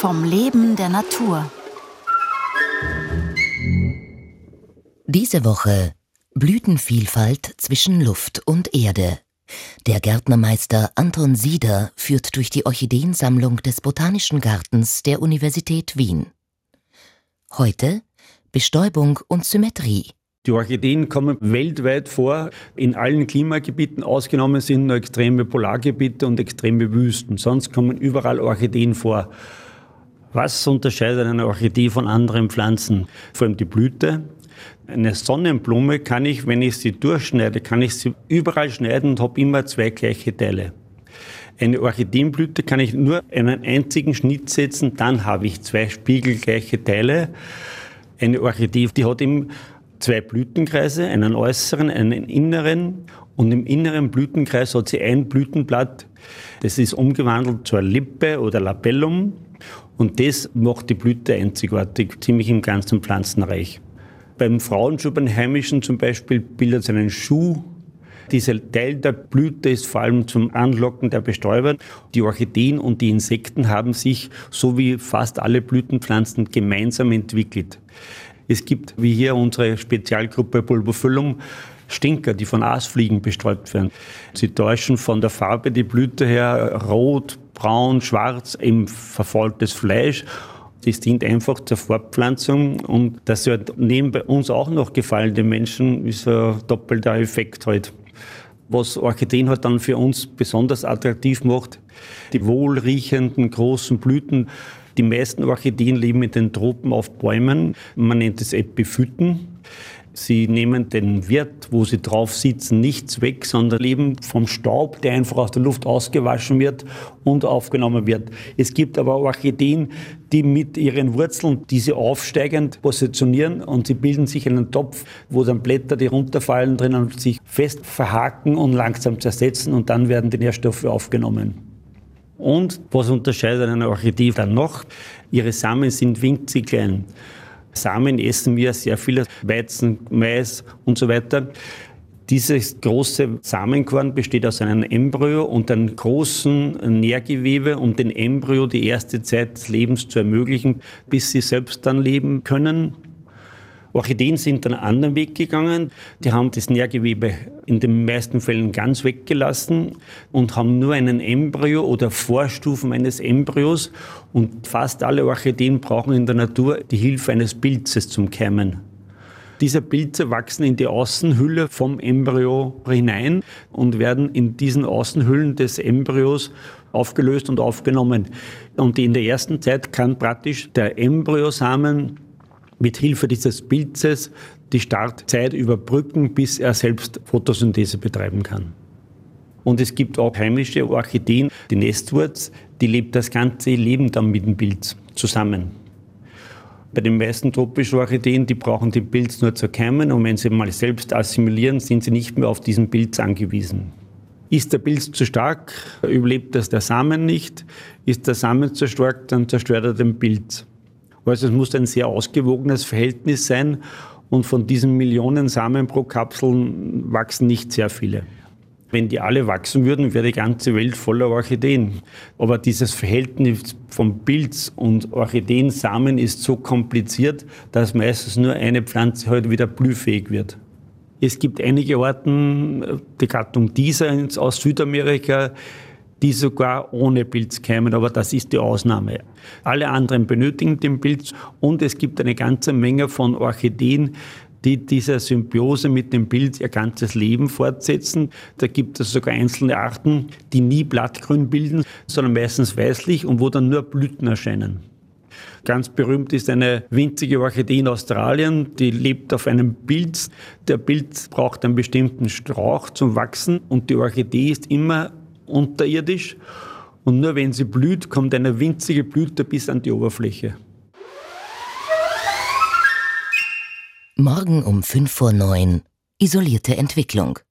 Vom Leben der Natur. Diese Woche Blütenvielfalt zwischen Luft und Erde. Der Gärtnermeister Anton Sieder führt durch die Orchideensammlung des Botanischen Gartens der Universität Wien. Heute Bestäubung und Symmetrie. Die Orchideen kommen weltweit vor, in allen Klimagebieten. Ausgenommen sind nur extreme Polargebiete und extreme Wüsten. Sonst kommen überall Orchideen vor. Was unterscheidet eine Orchidee von anderen Pflanzen? Vor allem die Blüte. Eine Sonnenblume kann ich, wenn ich sie durchschneide, kann ich sie überall schneiden und habe immer zwei gleiche Teile. Eine Orchideenblüte kann ich nur einen einzigen Schnitt setzen, dann habe ich zwei spiegelgleiche Teile. Eine Orchidee, die hat eben zwei Blütenkreise, einen äußeren, einen inneren. Und im inneren Blütenkreis hat sie ein Blütenblatt. Das ist umgewandelt zur Lippe oder Labellum. Und das macht die Blüte einzigartig, ziemlich im ganzen Pflanzenreich. Beim Frauenschubenheimischen zum Beispiel bildet es einen Schuh. Dieser Teil der Blüte ist vor allem zum Anlocken der Bestäuber. Die Orchideen und die Insekten haben sich, so wie fast alle Blütenpflanzen, gemeinsam entwickelt. Es gibt, wie hier unsere Spezialgruppe Pulvophyllum, Stinker, die von Aasfliegen bestäubt werden. Sie täuschen von der Farbe die Blüte her rot, braun, schwarz, eben verfaultes Fleisch das dient einfach zur Fortpflanzung und das wird neben uns auch noch gefallen, den Menschen, ist ein doppelter Effekt halt. Was Orchideen halt dann für uns besonders attraktiv macht, die wohlriechenden großen Blüten. Die meisten Orchideen leben in den Tropen auf Bäumen. Man nennt es Epiphyten. Sie nehmen den Wirt, wo sie drauf sitzen, nichts weg, sondern leben vom Staub, der einfach aus der Luft ausgewaschen wird und aufgenommen wird. Es gibt aber Orchideen, die mit ihren Wurzeln diese aufsteigend positionieren und sie bilden sich einen Topf, wo dann Blätter, die runterfallen, drinnen sich fest verhaken und langsam zersetzen und dann werden die Nährstoffe aufgenommen. Und was unterscheidet eine Orchidee dann noch? Ihre Samen sind winzig klein. Samen essen wir sehr viele, Weizen, Mais und so weiter. Dieses große Samenkorn besteht aus einem Embryo und einem großen Nährgewebe, um den Embryo die erste Zeit des Lebens zu ermöglichen, bis sie selbst dann leben können. Orchideen sind einen anderen Weg gegangen. Die haben das Nährgewebe in den meisten Fällen ganz weggelassen und haben nur einen Embryo oder Vorstufen eines Embryos. Und fast alle Orchideen brauchen in der Natur die Hilfe eines Pilzes zum Keimen. Diese Pilze wachsen in die Außenhülle vom Embryo hinein und werden in diesen Außenhüllen des Embryos aufgelöst und aufgenommen. Und in der ersten Zeit kann praktisch der Embryosamen mit Hilfe dieses Pilzes die Startzeit überbrücken, bis er selbst Photosynthese betreiben kann. Und es gibt auch heimische Orchideen, die Nestwurz, die lebt das ganze Leben dann mit dem Pilz zusammen. Bei den meisten tropischen Orchideen, die brauchen den Pilz nur zu keimen und wenn sie mal selbst assimilieren, sind sie nicht mehr auf diesen Pilz angewiesen. Ist der Pilz zu stark, überlebt das der Samen nicht. Ist der Samen zu stark, dann zerstört er den Pilz. Also es muss ein sehr ausgewogenes Verhältnis sein und von diesen Millionen Samen pro Kapsel wachsen nicht sehr viele. Wenn die alle wachsen würden, wäre die ganze Welt voller Orchideen. Aber dieses Verhältnis von Pilz und Orchideensamen ist so kompliziert, dass meistens nur eine Pflanze heute wieder blühfähig wird. Es gibt einige Orten, die Gattung dieser aus Südamerika, die sogar ohne Pilz kämen, aber das ist die Ausnahme. Alle anderen benötigen den Pilz und es gibt eine ganze Menge von Orchideen, die diese Symbiose mit dem Pilz ihr ganzes Leben fortsetzen. Da gibt es sogar einzelne Arten, die nie Blattgrün bilden, sondern meistens weißlich und wo dann nur Blüten erscheinen. Ganz berühmt ist eine winzige Orchidee in Australien, die lebt auf einem Pilz. Der Pilz braucht einen bestimmten Strauch zum Wachsen und die Orchidee ist immer unterirdisch. Und nur wenn sie blüht, kommt eine winzige Blüte bis an die Oberfläche. Morgen um 5 vor 9. Isolierte Entwicklung.